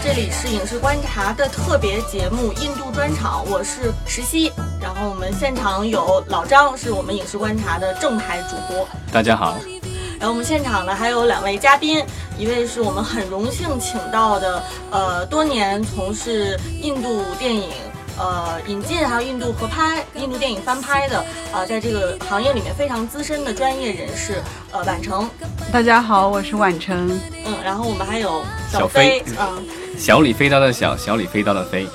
这里是影视观察的特别节目印度专场，我是石溪。然后我们现场有老张，是我们影视观察的正牌主播。大家好。然后我们现场呢还有两位嘉宾，一位是我们很荣幸请到的，呃，多年从事印度电影。呃，引进还有印度合拍、印度电影翻拍的，啊，在这个行业里面非常资深的专业人士，呃，婉成。大家好，我是婉成。嗯，然后我们还有小飞，嗯，小李飞刀的小，小李飞刀的飞。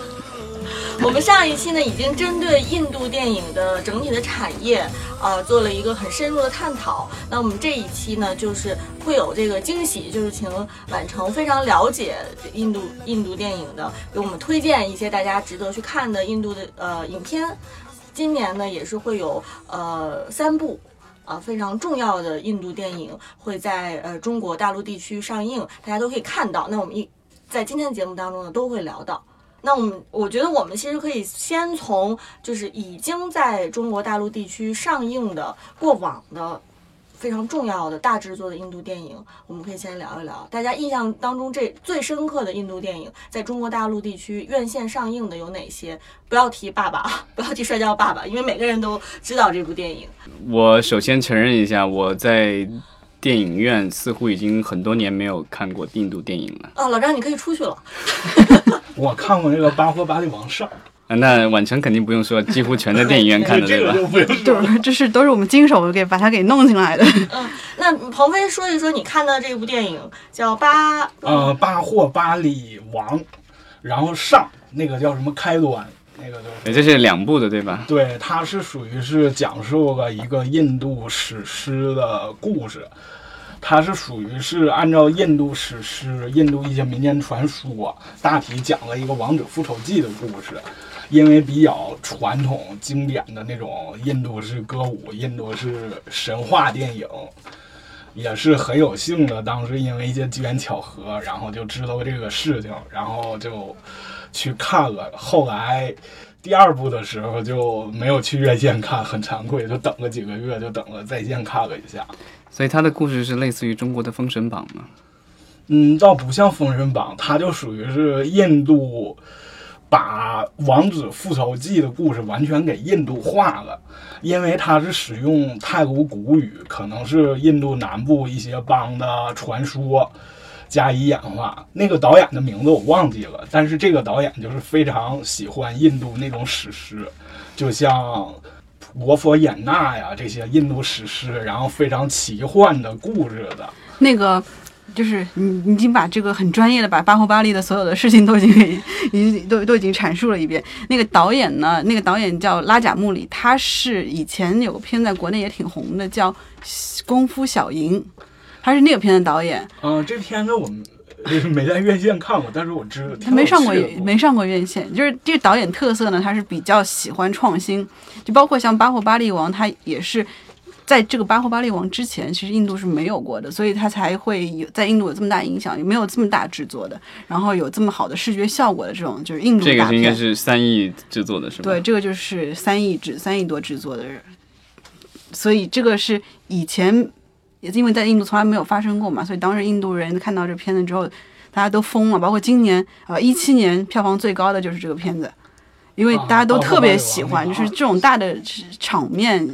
我们上一期呢，已经针对印度电影的整体的产业，呃，做了一个很深入的探讨。那我们这一期呢，就是会有这个惊喜，就是请婉成非常了解印度印度电影的，给我们推荐一些大家值得去看的印度的呃影片。今年呢，也是会有呃三部啊非常重要的印度电影会在呃中国大陆地区上映，大家都可以看到。那我们一在今天的节目当中呢，都会聊到。那我们我觉得我们其实可以先从就是已经在中国大陆地区上映的过往的非常重要的大制作的印度电影，我们可以先聊一聊。大家印象当中这最深刻的印度电影在中国大陆地区院线上映的有哪些？不要提《爸爸》，不要提《摔跤爸爸》，因为每个人都知道这部电影。我首先承认一下，我在电影院似乎已经很多年没有看过印度电影了。啊，老张，你可以出去了。我看过那个《巴霍巴利王上》啊，那晚城肯定不用说，几乎全在电影院看的，对吧？对，这是都是我们经手给把它给弄进来的。嗯，那鹏飞说一说你看的这部电影叫《巴》呃，《巴霍巴利王》，然后上那个叫什么开端，那个就这是两部的，对吧？对，它是属于是讲述了一个印度史诗的故事。它是属于是按照印度史诗、印度一些民间传说，大体讲了一个王者复仇记的故事。因为比较传统经典的那种印度式歌舞、印度式神话电影，也是很有幸的。当时因为一些机缘巧合，然后就知道这个事情，然后就去看了。后来第二部的时候就没有去院线看，很惭愧，就等了几个月，就等了在线看了一下。所以他的故事是类似于中国的《封神榜》吗？嗯，倒不像《封神榜》，它就属于是印度把《王子复仇记》的故事完全给印度化了，因为它是使用泰国古语，可能是印度南部一些邦的传说加以演化。那个导演的名字我忘记了，但是这个导演就是非常喜欢印度那种史诗，就像。罗佛衍那呀，这些印度史诗，然后非常奇幻的故事的。那个就是你已经把这个很专业的把巴霍巴利的所有的事情都已经给已经都都已经阐述了一遍。那个导演呢？那个导演叫拉贾穆里，他是以前有个片在国内也挺红的，叫《功夫小蝇》，他是那个片的导演。嗯，这片子我们。就是没在院线看过，但是我知道他没上过没上过院线。就是这个导演特色呢，他是比较喜欢创新，就包括像《巴霍巴利王》，他也是在这个《巴霍巴利王》之前，其实印度是没有过的，所以他才会有在印度有这么大影响，也没有这么大制作的，然后有这么好的视觉效果的这种就是印度这个应该是三亿制作的是吧？对，这个就是三亿制三亿多制作的，所以这个是以前。也是因为在印度从来没有发生过嘛，所以当时印度人看到这片子之后，大家都疯了。包括今年，呃，一七年票房最高的就是这个片子，因为大家都特别喜欢，就是这种大的场面，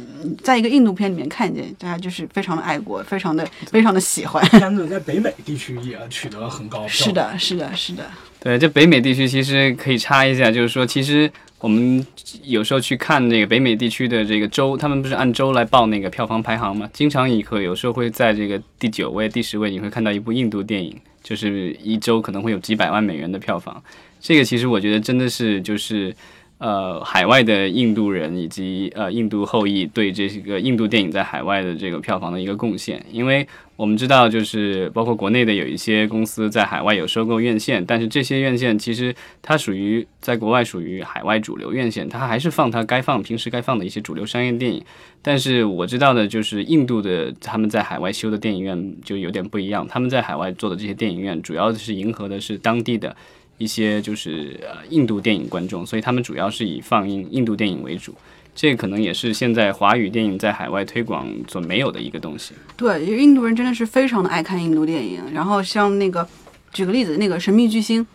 在一个印度片里面看见，大家就是非常的爱国，非常的非常的喜欢。片子在北美地区也取得了很高 是的，是的，是的。对，这北美地区其实可以插一下，就是说，其实。我们有时候去看那个北美地区的这个州，他们不是按州来报那个票房排行吗？经常你会有时候会在这个第九位、第十位，你会看到一部印度电影，就是一周可能会有几百万美元的票房。这个其实我觉得真的是就是。呃，海外的印度人以及呃印度后裔对这个印度电影在海外的这个票房的一个贡献，因为我们知道，就是包括国内的有一些公司在海外有收购院线，但是这些院线其实它属于在国外属于海外主流院线，它还是放它该放平时该放的一些主流商业电影。但是我知道的就是印度的他们在海外修的电影院就有点不一样，他们在海外做的这些电影院主要是迎合的是当地的。一些就是呃印度电影观众，所以他们主要是以放映印度电影为主，这可能也是现在华语电影在海外推广所没有的一个东西。对，因为印度人真的是非常的爱看印度电影，然后像那个举个例子，那个《神秘巨星》，《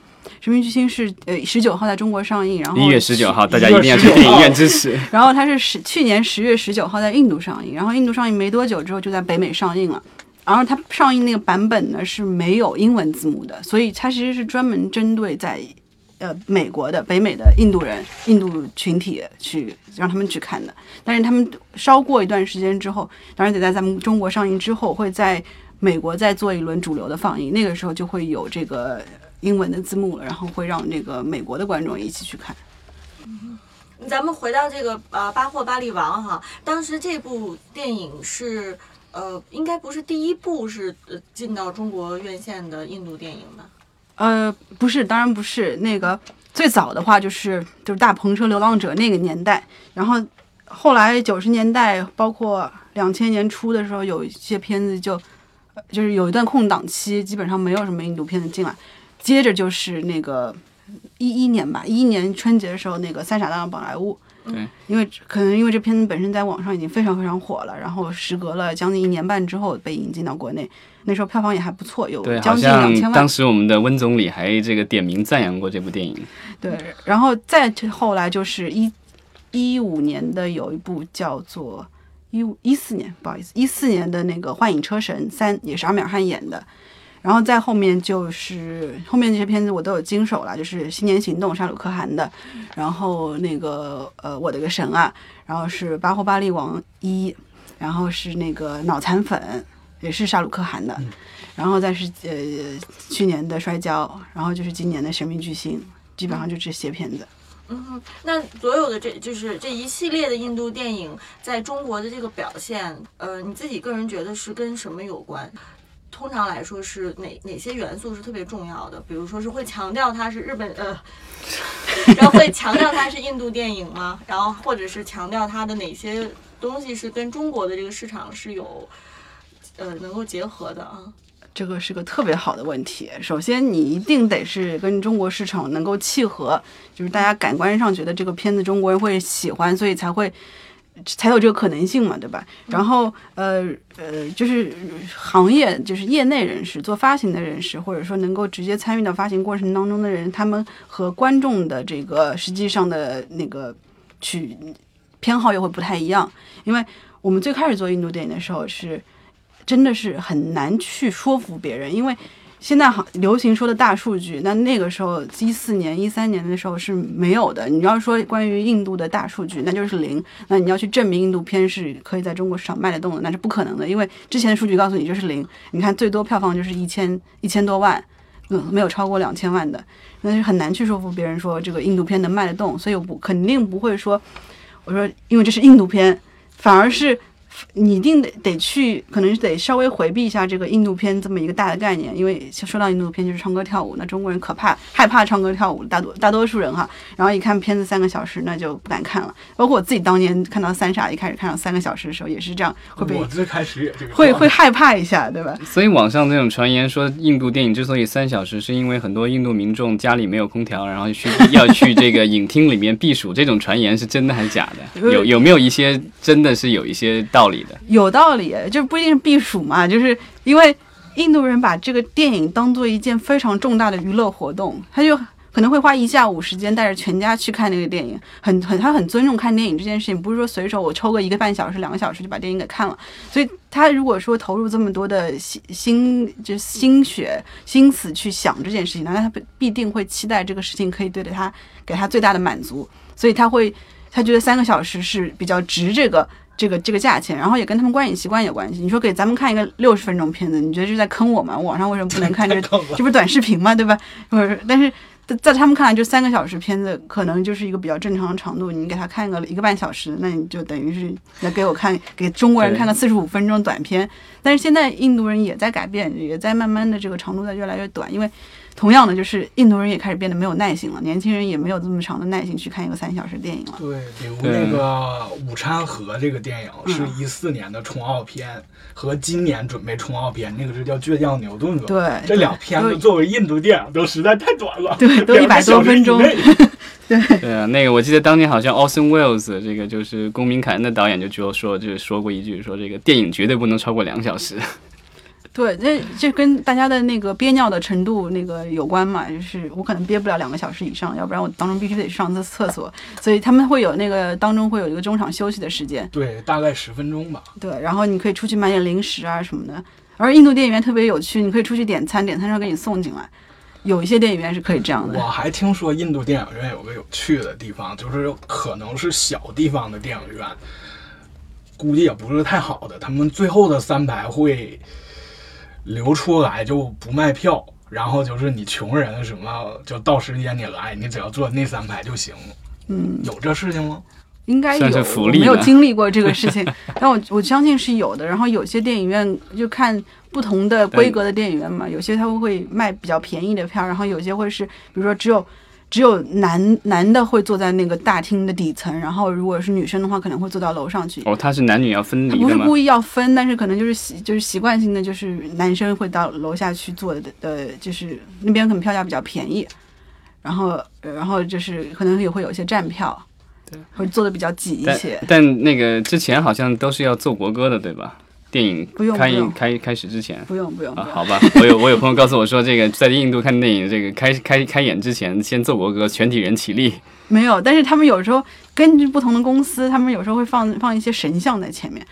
神秘巨星》是呃十九号在中国上映，然后一月十九号，大家一定要去电影院支持。然后它是十去年十月十九号在印度上映，然后印度上映没多久之后就在北美上映了。然后它上映那个版本呢是没有英文字幕的，所以它其实是专门针对在呃美国的北美的印度人、印度群体去让他们去看的。但是他们稍过一段时间之后，当然得在咱们中国上映之后，会在美国再做一轮主流的放映，那个时候就会有这个英文的字幕了，然后会让这个美国的观众一起去看。咱们回到这个呃《巴霍巴利王》哈，当时这部电影是呃应该不是第一部是呃进到中国院线的印度电影吧？呃，不是，当然不是。那个最早的话就是就是大篷车流浪者那个年代，然后后来九十年代，包括两千年初的时候，有一些片子就就是有一段空档期，基本上没有什么印度片子进来。接着就是那个一一年吧，一一年春节的时候，那个《三傻大闹宝莱坞》。对，因为可能因为这片子本身在网上已经非常非常火了，然后时隔了将近一年半之后被引进到国内，那时候票房也还不错，有将近两千万当。时我们的温总理还这个点名赞扬过这部电影。对，然后再后来就是一一五年的有一部叫做一五一四年，不好意思，一四年的那个《幻影车神三》也是阿米尔汗演的。然后再后面就是后面这些片子我都有经手了，就是《新年行动》沙鲁克汗的，然后那个呃我的个神啊，然后是《巴霍巴利王一》，然后是那个脑残粉，也是沙鲁克汗的，然后再是呃去年的摔跤，然后就是今年的神秘巨星，基本上就这些片子。嗯，那所有的这就是这一系列的印度电影在中国的这个表现，呃，你自己个人觉得是跟什么有关？通常来说是哪哪些元素是特别重要的？比如说是会强调它是日本呃，然后会强调它是印度电影吗？然后或者是强调它的哪些东西是跟中国的这个市场是有呃能够结合的啊？这个是个特别好的问题。首先，你一定得是跟中国市场能够契合，就是大家感官上觉得这个片子中国人会喜欢，所以才会才有这个可能性嘛，对吧？然后，呃呃，就是行业，就是业内人士、做发行的人士，或者说能够直接参与到发行过程当中的人，他们和观众的这个实际上的那个去偏好又会不太一样，因为我们最开始做印度电影的时候是。真的是很难去说服别人，因为现在好流行说的大数据，那那个时候一四年、一三年的时候是没有的。你要说关于印度的大数据，那就是零。那你要去证明印度片是可以在中国市场卖得动的，那是不可能的，因为之前的数据告诉你就是零。你看最多票房就是一千一千多万，嗯，没有超过两千万的，那是很难去说服别人说这个印度片能卖得动。所以我不肯定不会说，我说因为这是印度片，反而是。你一定得得去，可能是得稍微回避一下这个印度片这么一个大的概念，因为说到印度片就是唱歌跳舞，那中国人可怕害怕唱歌跳舞，大多大多数人哈，然后一看片子三个小时，那就不敢看了。包括我自己当年看到《三傻》一开始看到三个小时的时候，也是这样，会被我最开始也这个会会害怕一下，对吧？所以网上那种传言说，印度电影之所以三小时，是因为很多印度民众家里没有空调，然后去要去这个影厅里面避暑，这种传言是真的还是假的？有有没有一些真的是有一些道理有道理，就不一定是避暑嘛，就是因为印度人把这个电影当做一件非常重大的娱乐活动，他就可能会花一下午时间带着全家去看那个电影，很 很他很尊重看电影这件事情，不是说随手我抽个一个半小时、两个小时就把电影给看了。所以他如果说投入这么多的心心就心血心思去想这件事情，那他必必定会期待这个事情可以对着他给他最大的满足，所以他会他觉得三个小时是比较值这个。这个这个价钱，然后也跟他们观影习惯有关系。你说给咱们看一个六十分钟片子，你觉得是在坑我吗？网上为什么不能看 这这不是短视频吗？对吧？不是，但是在在他们看来，就三个小时片子可能就是一个比较正常的长度。你给他看个一个半小时，那你就等于是来给我看给中国人看个四十五分钟短片。但是现在印度人也在改变，也在慢慢的这个长度在越来越短，因为同样的就是印度人也开始变得没有耐心了，年轻人也没有这么长的耐心去看一个三小时电影了。对，比如那个《午餐盒》这个电影是一四年的冲奥片，和今年准备冲奥片，那个是叫《倔强牛顿》。对这两片子作为印度电影都实在太短了，对都100两个小时多分钟对对啊，那个我记得当年好像 Austin Welles 这个就是《公民凯恩》的导演就就说就是说过一句，说这个电影绝对不能超过两小时。对，那这跟大家的那个憋尿的程度那个有关嘛，就是我可能憋不了两个小时以上，要不然我当中必须得上厕厕所，所以他们会有那个当中会有一个中场休息的时间，对，大概十分钟吧。对，然后你可以出去买点零食啊什么的。而印度电影院特别有趣，你可以出去点餐，点餐时候给你送进来，有一些电影院是可以这样的。我还听说印度电影院有个有趣的地方，就是可能是小地方的电影院，估计也不是太好的，他们最后的三排会留出来就不卖票，然后就是你穷人什么就到时间你来，你只要坐那三排就行。嗯，有这事情吗？应该有，福利我没有经历过这个事情，但我我相信是有的。然后有些电影院就看不同的规格的电影院嘛，有些他们会卖比较便宜的票，然后有些会是比如说只有只有男男的会坐在那个大厅的底层，然后如果是女生的话，可能会坐到楼上去。哦，他是男女要分他离？不是故意要分，但是可能就是习就是习惯性的，就是男生会到楼下去坐的，呃，就是那边可能票价比较便宜，然后呃然后就是可能也会有一些站票，对，会坐的比较挤一但些。但那个之前好像都是要奏国歌的，对吧？电影开开开始之前。不用不用不啊，好吧，我有我有朋友告诉我说，这个在印度看电影，这个开开开演之前先奏国歌，全体人起立。没有。但是他们有时候根据不同的公司，他们有时候会放放一些神像在前面。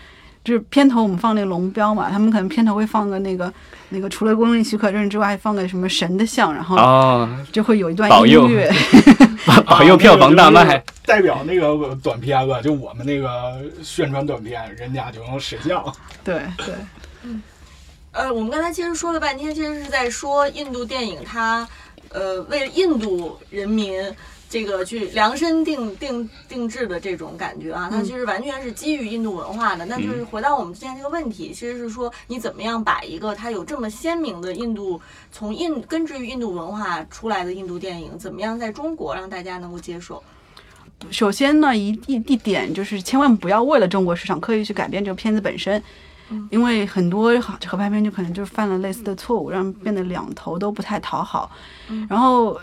就是片头我们放那个龙标嘛，他们可能片头会放个那个那个除了公立许可证之外，放个什么神的像，然后哦，就会有一段保佑音乐。保佑票房大卖。代表那个短片子，就我们那个宣传短片，人家就用神像。对对。嗯呃，我们刚才其实说了半天，其实是在说印度电影它，呃，为了印度人民这个去量身定定定制的这种感觉啊，它其实完全是基于印度文化的。那就是回到我们之前这个问题，其实是说你怎么样把一个它有这么鲜明的印度从印根植于印度文化出来的印度电影，怎么样在中国让大家能够接受？首先呢，一一一点就是千万不要为了中国市场刻意去改变这个片子本身，因为很多合合拍片就可能就是犯了类似的错误，让变得两头都不太讨好。然后，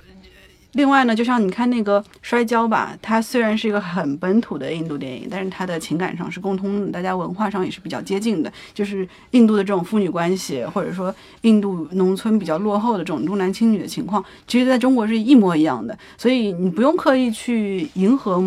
另外呢，就像你看那个《摔跤吧》，它虽然是一个很本土的印度电影，但是它的情感上是共通的，大家文化上也是比较接近的，就是印度的这种父女关系，或者说印度农村比较落后的这种重男轻女的情况，其实在中国是一模一样的。所以你不用刻意去迎合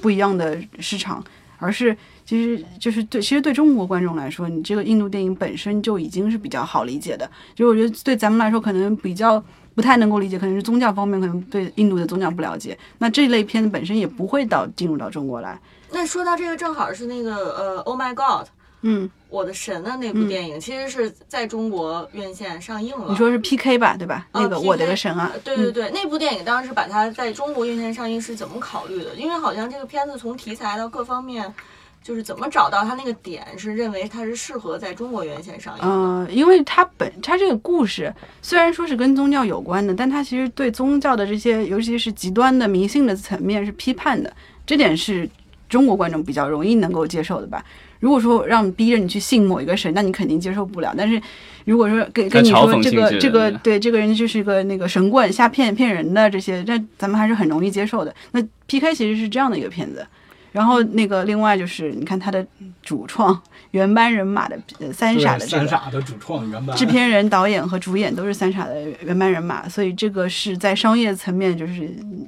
不一样的市场，而是其实就是对，其实对中国观众来说，你这个印度电影本身就已经是比较好理解的。就我觉得对咱们来说，可能比较不太能够理解，可能是宗教方面，可能对印度的宗教不了解。那这类片子本身也不会到进入到中国来。那说到这个，正好是那个呃，Oh My God，嗯，我的神的那部电影，其实是在中国院线上映了。你说是 PK 吧，对吧？啊那个我的个神啊呃，对对对，那部电影当时把它在中国院线上映是怎么考虑的？因为好像这个片子从题材到各方面，就是怎么找到他那个点，是认为它是适合在中国院线上映的。呃，因为它本它这个故事虽然说是跟宗教有关的，但它其实对宗教的这些，尤其是极端的迷信的层面是批判的，这点是中国观众比较容易能够接受的吧。如果说让逼着你去信某一个神，那你肯定接受不了。但是如果说跟跟你说这个这个对对这个人就是一个那个神棍瞎骗骗人的这些，那咱们还是很容易接受的。那 PK 其实是这样的一个片子。然后那个另外就是你看他的主创原班人马的呃三傻的这个三傻的主创原班。制片人、导演和主演都是三傻的原班人马，所以这个是在商业层面，就是嗯。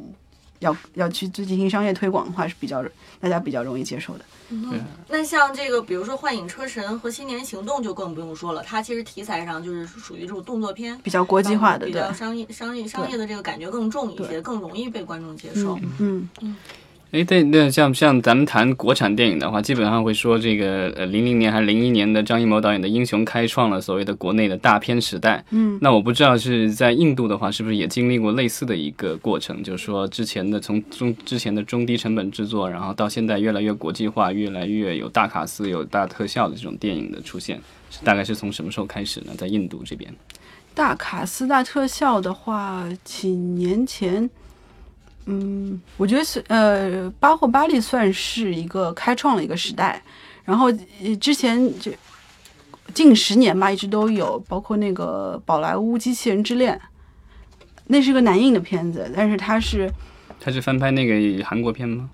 要要去进行商业推广的话，是比较大家比较容易接受的。那像这个，比如说《幻影车神》和《新年行动》就更不用说了，它其实题材上就是属于这种动作片，比较国际化的，比对，较商业、商业、商业的这个感觉更重一些，更容易被观众接受。嗯。嗯，哎，对，那像像咱们谈国产电影的话，基本上会说这个呃，零零年还是零一年的张艺谋导演的《英雄》开创了所谓的国内的大片时代。嗯，那我不知道是在印度的话，是不是也经历过类似的一个过程？就是说之前的从中之前的中低成本制作，然后到现在越来越国际化，越来越有大卡司、有大特效的这种电影的出现，是大概是从什么时候开始呢？在印度这边，大卡司大特效的话，几年前，嗯，我觉得是呃，巴霍巴利算是一个开创了一个时代。然后呃之前就近十年吧，一直都有，包括那个宝莱坞《机器人之恋》，那是个南印的片子，但是它是他是翻拍那个韩国片吗？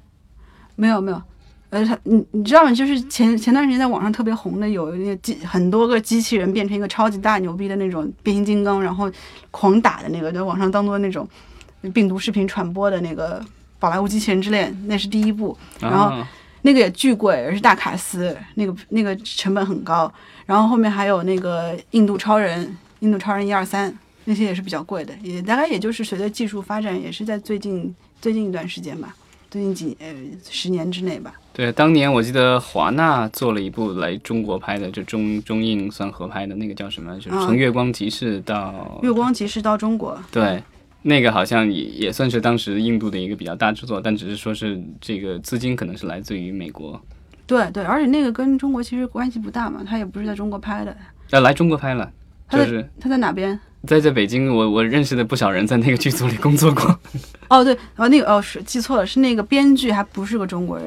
没有没有，呃，他你你知道吗？就是前前段时间在网上特别红的，有那个机很多个机器人变成一个超级大牛逼的那种变形金刚，然后狂打的那个，在网上当做那种病毒视频传播的那个《宝莱坞机器人之恋》，那是第一部，然后啊那个也巨贵，而是大卡司，那个那个成本很高。然后后面还有那个印度超人、印度超人一二三，那些也是比较贵的，也大概也就是随着技术发展，也是在最近最近一段时间吧，最近几呃十年之内吧。对，当年我记得华纳做了一部来中国拍的，就中中印算合拍的那个叫什么？就是啊从月光集市到月光集市到中国，对，那个好像也也算是当时印度的一个比较大制作，但只是说是这个资金可能是来自于美国，对对，而且那个跟中国其实关系不大嘛，他也不是在中国拍的，呃，来中国拍了，他是他在哪边？在在北京，我我认识的不少人在那个剧组里工作过，哦对，哦那个哦是记错了，是那个编剧还不是个中国人，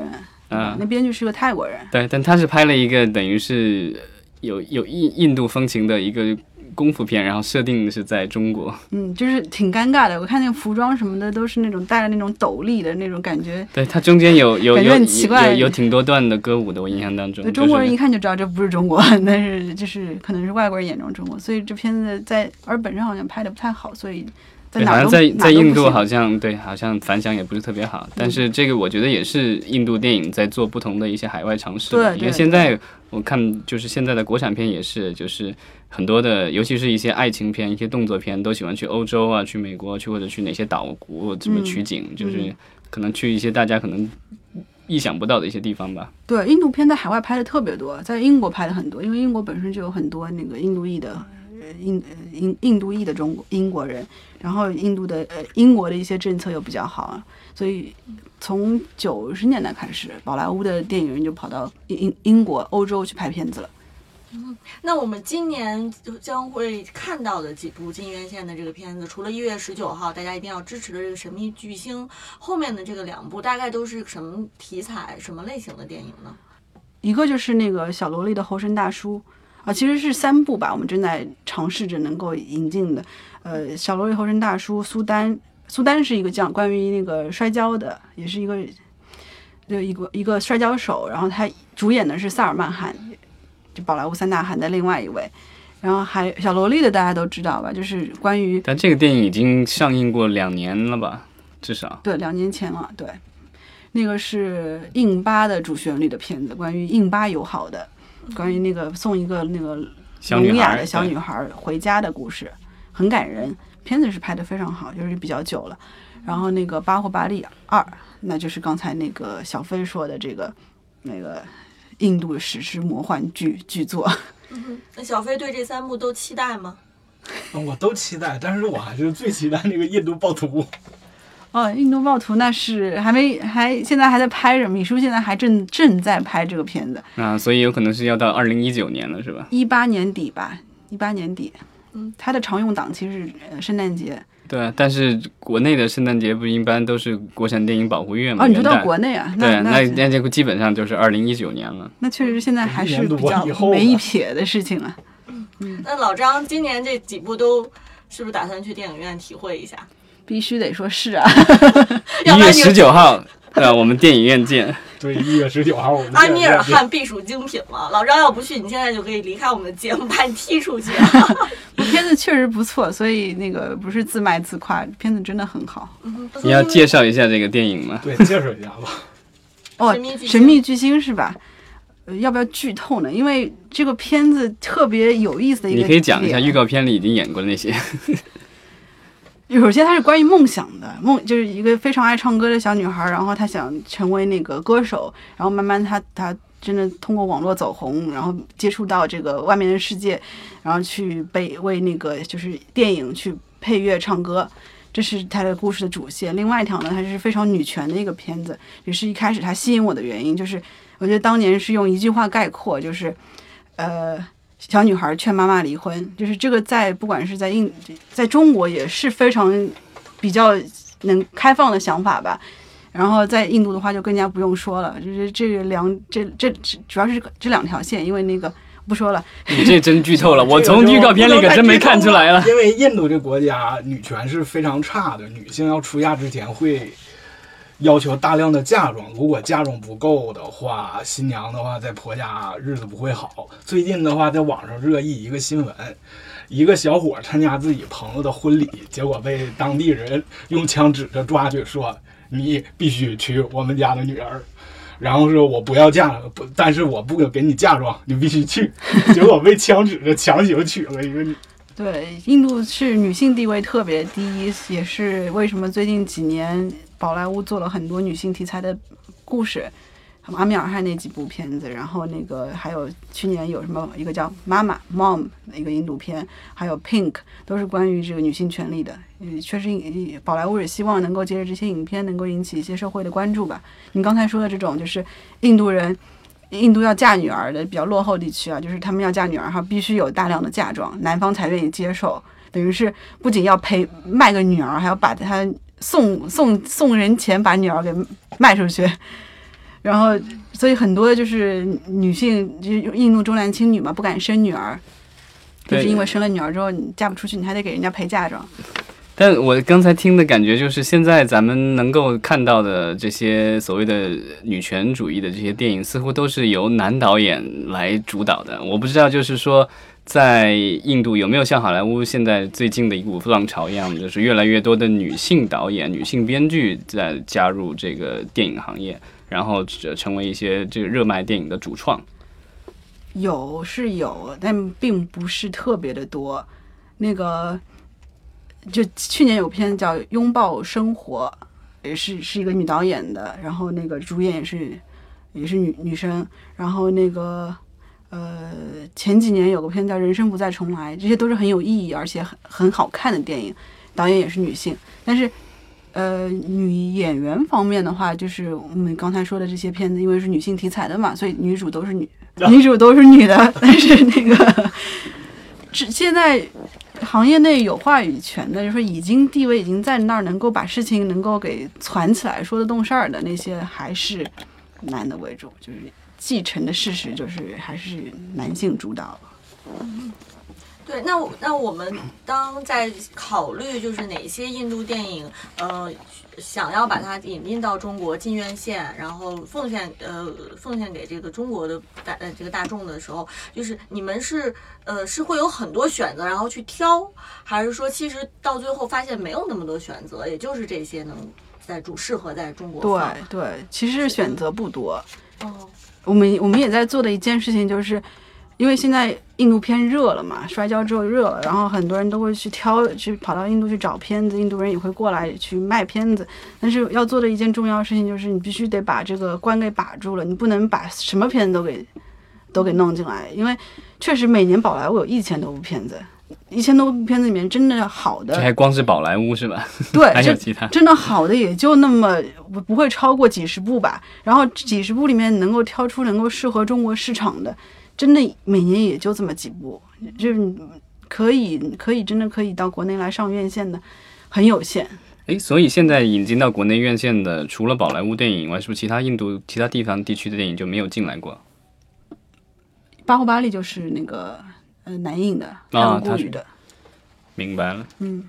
啊、那编剧是个泰国人。对，但他是拍了一个等于是有有印印度风情的一个功夫片，然后设定是在中国。嗯，就是挺尴尬的。我看那个服装什么的都是那种带着那种斗笠的那种感觉，对，它中间有有有很奇怪有有挺多段的歌舞的，我印象当中。中国人一看就知道这不是中国，但是就是可能是外国人眼中中国，所以这片子在而本身好像拍的不太好，所以在对，好像在在印度好像对，好像反响也不是特别好。但是这个我觉得也是印度电影在做不同的一些海外尝试对。因为现在我看就是现在的国产片也是，就是很多的，尤其是一些爱情片、一些动作片，都喜欢去欧洲啊、去美国去或者去哪些岛国这么嗯取景，就是嗯可能去一些大家可能意想不到的一些地方吧。对，印度片在海外拍的特别多，在英国拍的很多，因为英国本身就有很多那个印度裔的呃印呃印印度裔的中国英国人，然后印度的呃英国的一些政策又比较好，所以从九十年代开始，宝莱坞的电影人就跑到英英英国、欧洲去拍片子了。嗯那我们今年就将会看到的几部进院线的这个片子，除了一月十九号大家一定要支持的这个《神秘巨星》，后面的这个两部大概都是什么题材、什么类型的电影呢？一个就是那个小萝莉的猴神大叔啊，其实是三部吧，我们正在尝试着能够引进的。呃，小萝莉猴神大叔，苏丹，苏丹是一个讲关于那个摔跤的，也是一个就一个一个摔跤手，然后他主演的是萨尔曼汗，就宝莱坞三大汗的另外一位。然后还小萝莉的大家都知道吧，就是关于但这个电影已经上映过两年了吧，至少。对，两年前了，对，那个是印巴的主旋律的片子，关于印巴友好的，关于那个送一个那个聋哑的小女孩儿回家的故事，很感人。片子是拍的非常好，就是比较久了。然后那个《巴霍巴利二》，那就是刚才那个小飞说的这个那个印度史诗魔幻剧剧作。那小飞对这三部都期待吗？我都期待，但是我还是最期待那个印度暴徒。哦，印度暴徒那是还没还现在还在拍着，米叔现在还正正在拍这个片子，啊，所以有可能是要到二零一九年了，是吧？一八年底吧，一八年底。嗯，它的常用档期是呃圣诞节。对啊，但是国内的圣诞节不一般都是国产电影保护月嘛？哦，你说到国内啊？对，那那那这个基本上就是二零一九年了。那确实现在还是比较没一撇的事情了。那老张今年这几部都是不是打算去电影院体会一下？必须得说是啊，一月十九号，呃，我们电影院见。对，一月十九号我们阿米尔汗必属精品了。老张要不去，你现在就可以离开我们的节目，把你踢出去。啊 片子确实不错，所以那个不是自卖自夸，片子真的很好。你要介绍一下这个电影吗？对，介绍一下吧。哦神秘巨，星神秘巨星是吧？呃，要不要剧透呢？因为这个片子特别有意思的一个，你可以讲一下预。告片里已经演过的那些。首先，它是关于梦想的，梦就是一个非常爱唱歌的小女孩，然后她想成为那个歌手，然后慢慢她她真的通过网络走红，然后接触到这个外面的世界，然后去被为那个就是电影去配乐唱歌，这是她的故事的主线。另外一条呢，它是非常女权的一个片子，也是一开始它吸引我的原因，就是我觉得当年是用一句话概括，就是呃。小女孩劝妈妈离婚，就是这个在不管是在印，在中国也是非常比较能开放的想法吧。然后在印度的话就更加不用说了，就是这两这这这主要是这两条线，因为那个不说了，你这真剧透了，我从预告片里可真没看出来了。因为印度这国家女权是非常差的，女性要出嫁之前会要求大量的嫁妆，如果嫁妆不够的话，新娘的话在婆家日子不会好。最近的话，在网上热议一个新闻，一个小伙参加自己朋友的婚礼，结果被当地人用枪指着抓去，说你必须娶我们家的女儿。然后说我不要嫁，不，但是我不给你嫁妆，你必须去。结果被枪指着强行娶了一个女。对，印度是女性地位特别低，也是为什么最近几年宝莱坞做了很多女性题材的故事，阿米尔汗那几部片子，然后那个还有去年有什么一个叫《妈妈》（Mom） 的一个印度片，还有《Pink》，都是关于这个女性权利的。确实，宝莱坞也希望能够借着这些影片能够引起一些社会的关注吧。你刚才说的这种，就是印度人。印度要嫁女儿的比较落后地区啊，就是他们要嫁女儿哈，必须有大量的嫁妆，男方才愿意接受。等于是不仅要陪卖个女儿，还要把她送送送人钱，把女儿给卖出去。然后，所以很多就是女性，就是印度重男轻女嘛，不敢生女儿，就是因为生了女儿之后你嫁不出去，你还得给人家陪嫁妆。但我刚才听的感觉就是，现在咱们能够看到的这些所谓的女权主义的这些电影，似乎都是由男导演来主导的。我不知道，就是说，在印度有没有像好莱坞现在最近的一股浪潮一样，就是越来越多的女性导演、女性编剧在加入这个电影行业，然后成为一些这个热卖电影的主创。有是有，但并不是特别的多。那个。就去年有片叫《拥抱生活》，也是是一个女导演的，然后那个主演也是也是女女生，然后那个呃前几年有个片叫《人生不再重来》，这些都是很有意义而且很很好看的电影，导演也是女性。但是呃女演员方面的话，就是我们刚才说的这些片子，因为是女性题材的嘛，所以女主都是女 女主都是女的，但是那个 这现在。行业内有话语权的，就是说已经地位已经在那儿，能够把事情能够给攒起来，说得动事儿的那些，还是男的为主，就是继承的事实就是还是男性主导。对，那那我们当在考虑就是哪些印度电影，呃，想要把它引进到中国进院线，然后奉献呃奉献给这个中国的大呃这个大众的时候，就是你们是呃是会有很多选择，然后去挑，还是说其实到最后发现没有那么多选择，也就是这些能在中适合在中国对对，其实选择不多。哦，我们我们也在做的一件事情就是。因为现在印度片热了嘛，摔跤之后热了，然后很多人都会去挑，去跑到印度去找片子，印度人也会过来去卖片子。但是要做的一件重要事情就是，你必须得把这个关给把住了，你不能把什么片子都给都给弄进来。因为确实每年宝莱坞有一千多部片子，一千多部片子里面真的好的，这还光是宝莱坞是吧？对，还有其他，真的好的也就那么不不会超过几十部吧。然后几十部里面能够挑出能够适合中国市场的。真的每年也就这么几部，就是可以可以真的可以到国内来上院线的，很有限。哎，所以现在引进到国内院线的，除了宝莱坞电影以外，是不是其他印度其他地方地区的电影就没有进来过？巴霍巴利就是那个呃南印的，啊，他是的。明白了。嗯，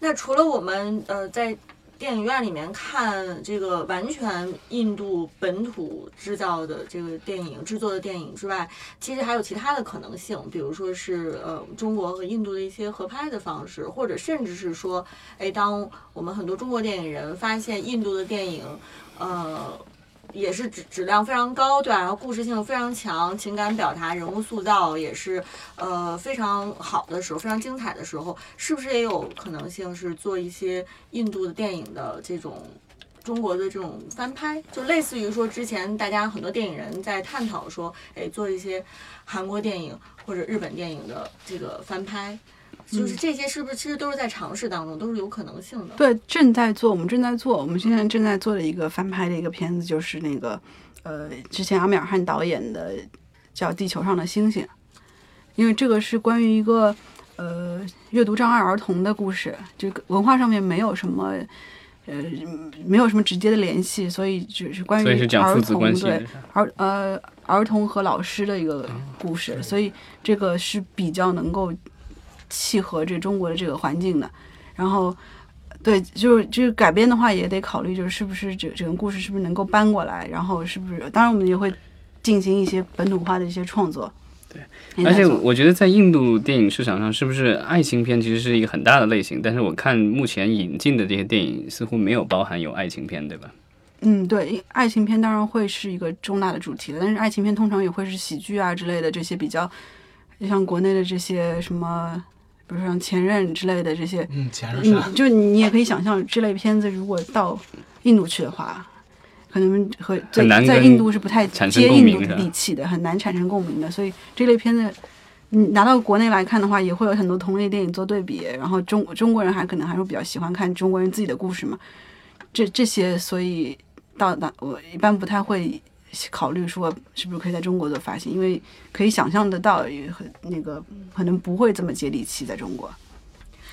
那除了我们呃在。电影院里面看这个完全印度本土制造的这个电影制作的电影之外，其实还有其他的可能性，比如说是呃中国和印度的一些合拍的方式，或者甚至是说，哎，当我们很多中国电影人发现印度的电影，呃。也是质质量非常高，对吧？然后故事性非常强，情感表达、人物塑造也是呃非常好的时候，非常精彩的时候，是不是也有可能性是做一些印度的电影的这种中国的这种翻拍？就类似于说之前大家很多电影人在探讨说，哎，做一些韩国电影或者日本电影的这个翻拍。就是这些，是不是其实都是在尝试当中，都是有可能性的？对，正在做，我们正在做，我们现在正在做的一个翻拍的一个片子，就是那个，呃，之前阿米尔汗导演的叫《地球上的星星》，因为这个是关于一个呃阅读障碍儿童的故事，这个文化上面没有什么，呃，没有什么直接的联系，所以只是关于儿童对儿呃儿童和老师的一个故事，所以这个是比较能够。契合这中国的这个环境的，然后对，就是就是改编的话，也得考虑就是是不是整整个故事是不是能够搬过来，然后是不是，当然我们也会进行一些本土化的一些创作。对，而且我觉得在印度电影市场上，是不是爱情片其实是一个很大的类型？但是我看目前引进的这些电影似乎没有包含有爱情片，对吧？嗯，对，爱情片当然会是一个重大的主题了，但是爱情片通常也会是喜剧啊之类的这些比较，像国内的这些什么。比如说像前任之类的这些，嗯，前任你就你也可以想象，这类片子如果到印度去的话，可能和在在印度是不太接印度底气的，很难产生共鸣的。所以这类片子，你拿到国内来看的话，也会有很多同类电影做对比。然后中中国人还可能还是比较喜欢看中国人自己的故事嘛，这这些，所以到达我一般不太会。考虑说是不是可以在中国做发行，因为可以想象得到，也很那个可能不会这么接地气在中国。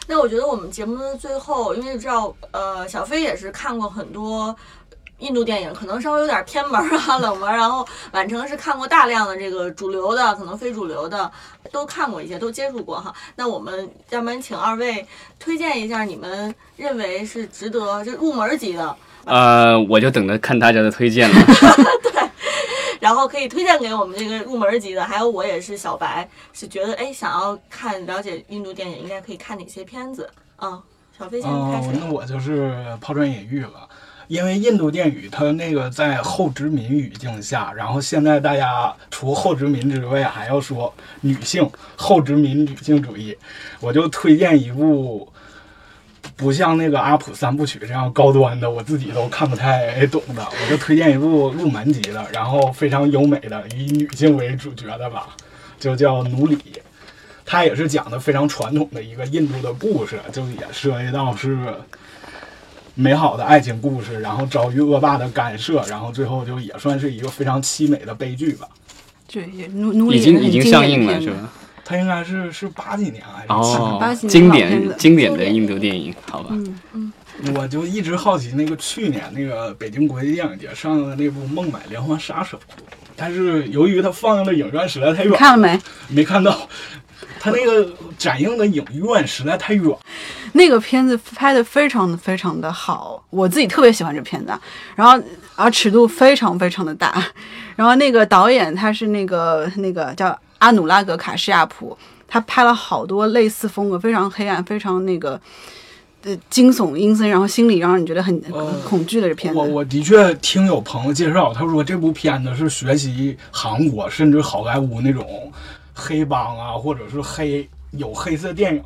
那我觉得我们节目的最后，因为知道呃小飞也是看过很多印度电影，可能稍微有点偏门啊冷门，然后晚城是看过大量的这个主流的，可能非主流的都看过一些，都接触过哈。那我们要不然请二位推荐一下你们认为是值得就入门级的。呃，我就等着看大家的推荐了。对。然后可以推荐给我们这个入门级的，还有我也是小白，是觉得哎想要看了解印度电影，应该可以看哪些片子啊？小飞先开始。那我就是抛砖引玉了，因为印度电影它那个在后殖民语境下，然后现在大家除后殖民之外还要说女性后殖民女性主义，我就推荐一部。不像那个阿普三部曲这样高端的，我自己都看不太懂的，我就推荐一部入门级的，然后非常优美的，以女性为主角的吧，就叫《奴隶》。它也是讲的非常传统的一个印度的故事，就也涉及到是美好的爱情故事，然后遭遇恶霸的干涉，然后最后就也算是一个非常凄美的悲剧吧。对，奴奴隶已经已经上映了，是吧？它应该是是八几年还是哦，经典经典的印度电影，好吧。嗯嗯，我就一直好奇那个去年那个北京国际电影节上映的那部《孟买连环杀手》，但是由于它放映的影院实在太远，看了没？没看到。它那个展映的影院实在太远。那个片子拍的非常非常的好，我自己特别喜欢这片子。然后啊尺度非常非常的大。然后那个导演他是那个那个叫。阿努拉格卡什亚普，他拍了好多类似风格，非常黑暗，非常那个呃惊悚阴森，然后心里让人觉得很恐惧的片子。我我的确听有朋友介绍，他说这部片子是学习韩国甚至好莱坞那种黑帮啊，或者是黑有黑色电影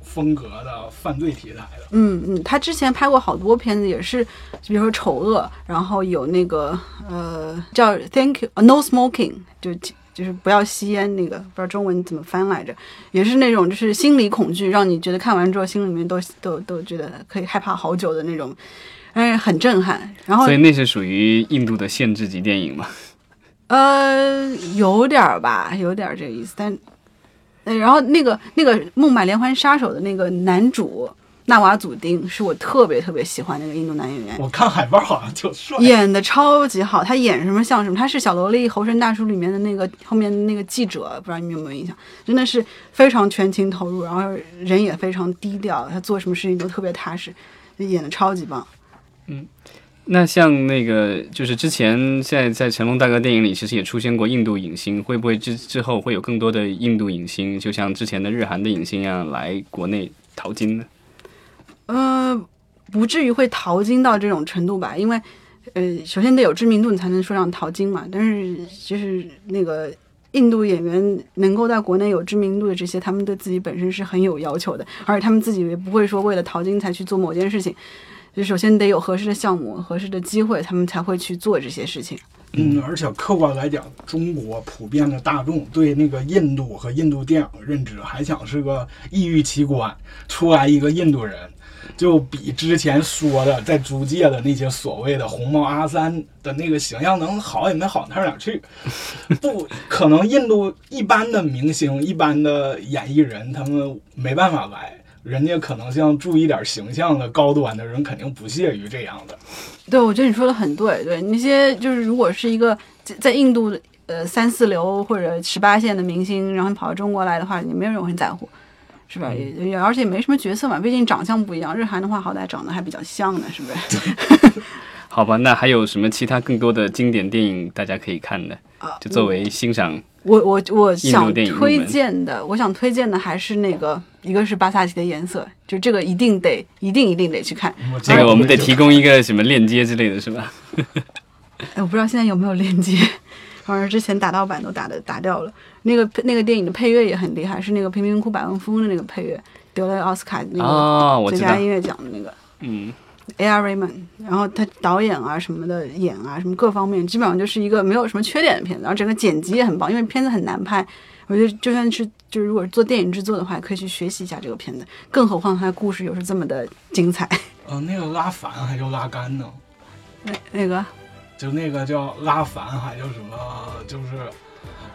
风格的犯罪题材的。嗯嗯，他之前拍过好多片子，也是比如说丑恶，然后有那个呃叫 Thank You No Smoking 就。就是不要吸烟，那个不知道中文怎么翻来着，也是那种就是心理恐惧，让你觉得看完之后心里面都都都觉得可以害怕好久的那种，哎很震撼。然后所以那是属于印度的限制级电影吗？呃，有点儿吧，有点儿这意思。但，然后那个那个《孟买连环杀手》的那个男主。纳瓦祖丁是我特别特别喜欢那个印度男演员，我看海报好像就帅，演的超级好。他演什么像什么，他是小萝莉猴神大叔里面的那个后面那个记者，不知道你们有没有印象？真的是非常全情投入，然后人也非常低调，他做什么事情都特别踏实，演的超级棒。嗯，那像那个就是之前现在在成龙大哥电影里，其实也出现过印度影星，会不会之之后会有更多的印度影星，就像之前的日韩的影星一样来国内淘金呢？呃，不至于会淘金到这种程度吧？因为，呃，首先得有知名度，你才能说上淘金嘛。但是，就是那个印度演员能够在国内有知名度的这些，他们对自己本身是很有要求的，而且他们自己也不会说为了淘金才去做某件事情。就首先得有合适的项目、合适的机会，他们才会去做这些事情。嗯，而且客观来讲，中国普遍的大众对那个印度和印度电影认知，还想是个异域奇观，出来一个印度人。就比之前说的在租界的那些所谓的红毛阿三的那个形象能好也没好到哪儿去，不可能。印度一般的明星、一般的演艺人，他们没办法来，人家可能像注意点形象的高端的人，肯定不屑于这样的。对，我觉得你说的很对。对那些就是如果是一个在印度呃三四流或者十八线的明星，然后跑到中国来的话，也没有人会在乎。是吧？也也而且没什么角色嘛，毕竟长相不一样。日韩的话，好歹长得还比较像呢，是不是？好吧，那还有什么其他更多的经典电影大家可以看的？啊就作为欣赏，我我我想推荐的，我想推荐的还是那个，一个是巴萨奇的颜色，就这个一定得一定一定得去看。这个我们得提供一个什么链接之类的是吧？哎，我不知道现在有没有链接，好像之前打盗版都打的打掉了。那个那个电影的配乐也很厉害，是那个《贫民窟百万富翁》的那个配乐，得了奥斯卡那个最佳，音乐奖的那个。嗯，A.R. Raymond，然后他导演啊什么的演啊什么各方面，基本上就是一个没有什么缺点的片子，然后整个剪辑也很棒，因为片子很难拍，我觉得就算是就是如果是做电影制作的话，也可以去学习一下这个片子，更何况他的故事又是这么的精彩。呃，那个拉凡还叫拉杆呢，那那个就那个叫拉凡，还叫什么？就是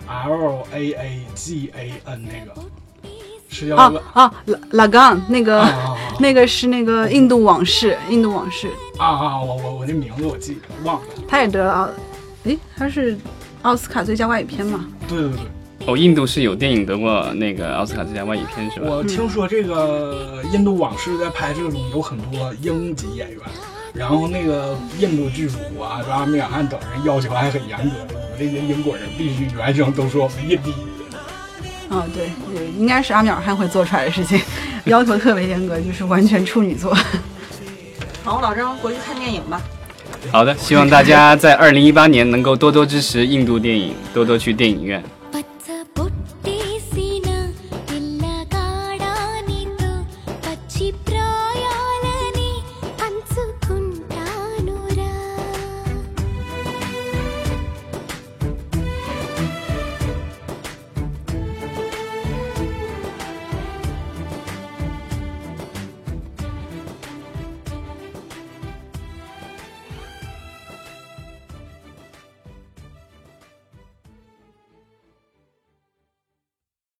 L A A G A N 那个，是叫啊拉啊拉拉冈那个、那个是那个印度往事，印度往事，啊啊！我我我那名字我记忘了。他也得了奥，诶，他是奥斯卡最佳外语片嘛？对对对，哦，印度是有电影得过那个奥斯卡最佳外语片是吧？我听说这个印度往事在拍摄中有很多英籍演员，然后那个印度剧组啊，就阿米尔汗等人要求还很严格，我们这些英国人必须原声都说我们印地语。啊，对，对应该是阿米尔汗会做出来的事情，要求特别严格，就是完全处女座。好，老张回去看电影吧。好的，希望大家在二零一八年能够多多支持印度电影，多多去电影院。